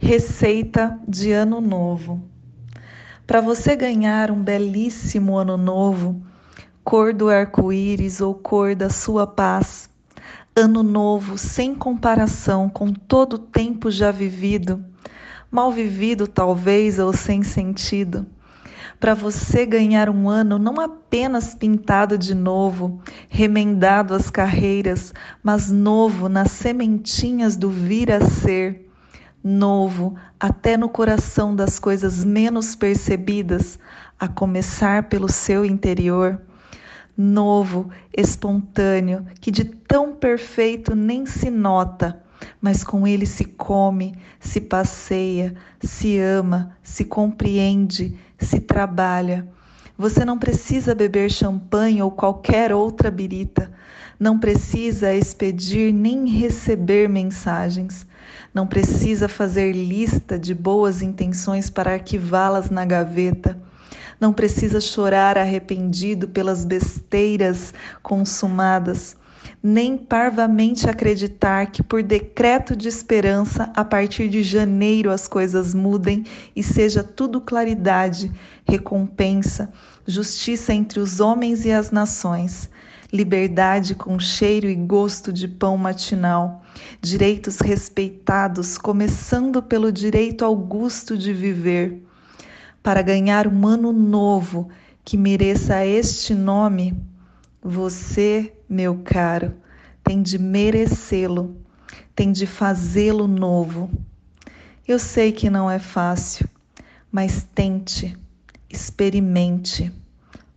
Receita de Ano Novo. Para você ganhar um belíssimo Ano Novo, cor do arco-íris ou cor da sua paz, Ano Novo sem comparação com todo o tempo já vivido, mal vivido talvez ou sem sentido para você ganhar um ano não apenas pintado de novo, remendado as carreiras, mas novo nas sementinhas do vir a ser, novo até no coração das coisas menos percebidas, a começar pelo seu interior. Novo, espontâneo, que de tão perfeito nem se nota, mas com ele se come, se passeia, se ama, se compreende, se trabalha. Você não precisa beber champanhe ou qualquer outra birita. Não precisa expedir nem receber mensagens. Não precisa fazer lista de boas intenções para arquivá-las na gaveta. Não precisa chorar arrependido pelas besteiras consumadas nem parvamente acreditar que, por decreto de esperança, a partir de janeiro as coisas mudem e seja tudo claridade, recompensa, justiça entre os homens e as nações, liberdade com cheiro e gosto de pão matinal, direitos respeitados, começando pelo direito augusto de viver. Para ganhar um ano novo que mereça este nome, você, meu caro, tem de merecê-lo, tem de fazê-lo novo. Eu sei que não é fácil, mas tente, experimente,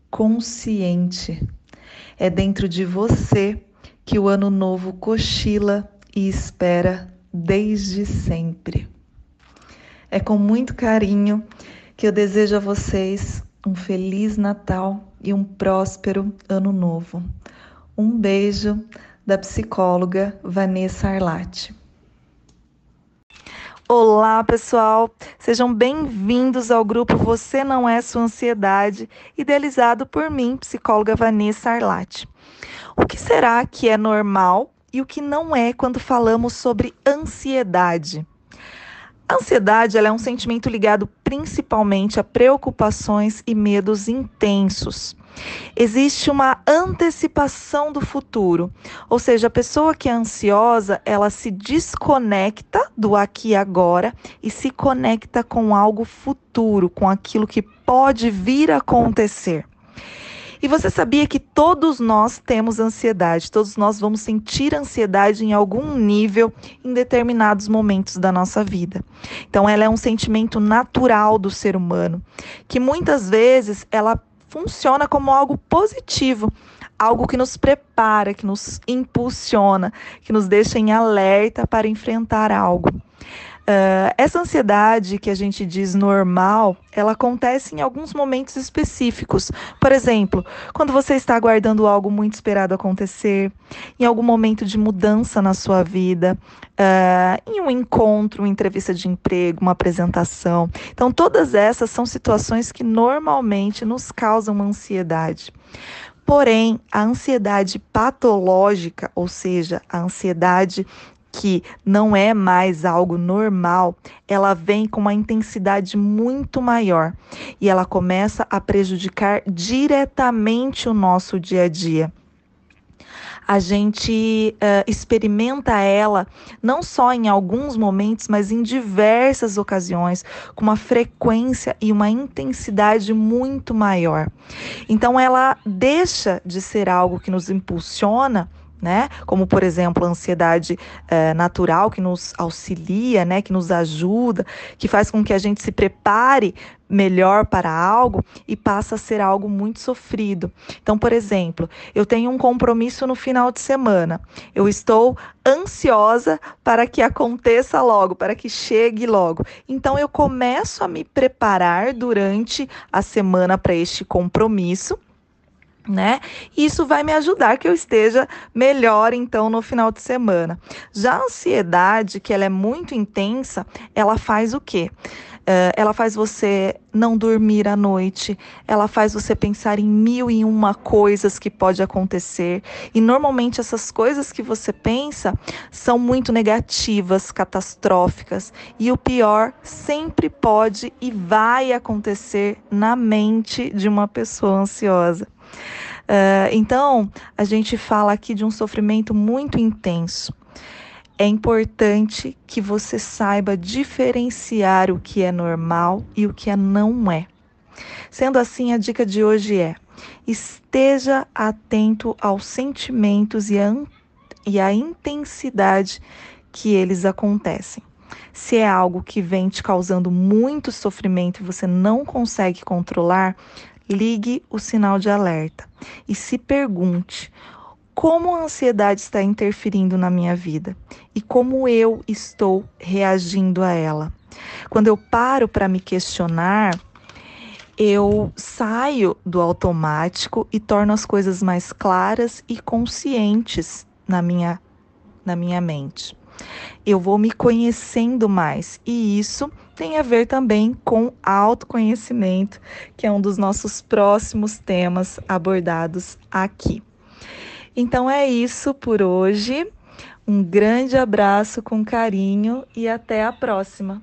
consciente. É dentro de você que o ano novo cochila e espera desde sempre. É com muito carinho que eu desejo a vocês um feliz Natal e um próspero Ano Novo. Um beijo da psicóloga Vanessa Arlatti. Olá, pessoal! Sejam bem-vindos ao grupo Você Não É Sua Ansiedade, idealizado por mim, psicóloga Vanessa Arlatti. O que será que é normal e o que não é quando falamos sobre ansiedade? A ansiedade é um sentimento ligado principalmente a preocupações e medos intensos. Existe uma antecipação do futuro, ou seja, a pessoa que é ansiosa, ela se desconecta do aqui e agora e se conecta com algo futuro, com aquilo que pode vir a acontecer. E você sabia que todos nós temos ansiedade, todos nós vamos sentir ansiedade em algum nível em determinados momentos da nossa vida. Então, ela é um sentimento natural do ser humano, que muitas vezes ela funciona como algo positivo, algo que nos prepara, que nos impulsiona, que nos deixa em alerta para enfrentar algo. Uh, essa ansiedade que a gente diz normal, ela acontece em alguns momentos específicos. Por exemplo, quando você está aguardando algo muito esperado acontecer, em algum momento de mudança na sua vida, uh, em um encontro, uma entrevista de emprego, uma apresentação. Então, todas essas são situações que normalmente nos causam ansiedade. Porém, a ansiedade patológica, ou seja, a ansiedade que não é mais algo normal, ela vem com uma intensidade muito maior e ela começa a prejudicar diretamente o nosso dia a dia a gente uh, experimenta ela não só em alguns momentos, mas em diversas ocasiões, com uma frequência e uma intensidade muito maior. Então, ela deixa de ser algo que nos impulsiona né? Como, por exemplo, a ansiedade é, natural que nos auxilia, né? Que nos ajuda, que faz com que a gente se prepare melhor para algo e passa a ser algo muito sofrido. Então, por exemplo, eu tenho um compromisso no final de semana. Eu estou ansiosa para que aconteça logo, para que chegue logo. Então, eu começo a me preparar durante a semana para este compromisso né? Isso vai me ajudar que eu esteja melhor então no final de semana. Já a ansiedade, que ela é muito intensa, ela faz o quê? Uh, ela faz você não dormir à noite, ela faz você pensar em mil e uma coisas que pode acontecer. E normalmente essas coisas que você pensa são muito negativas, catastróficas. E o pior sempre pode e vai acontecer na mente de uma pessoa ansiosa. Uh, então, a gente fala aqui de um sofrimento muito intenso. É importante que você saiba diferenciar o que é normal e o que é não é. Sendo assim, a dica de hoje é: esteja atento aos sentimentos e a, e intensidade que eles acontecem. Se é algo que vem te causando muito sofrimento e você não consegue controlar, ligue o sinal de alerta e se pergunte como a ansiedade está interferindo na minha vida e como eu estou reagindo a ela. Quando eu paro para me questionar, eu saio do automático e torno as coisas mais claras e conscientes na minha, na minha mente. Eu vou me conhecendo mais e isso tem a ver também com autoconhecimento, que é um dos nossos próximos temas abordados aqui. Então é isso por hoje. Um grande abraço com carinho e até a próxima.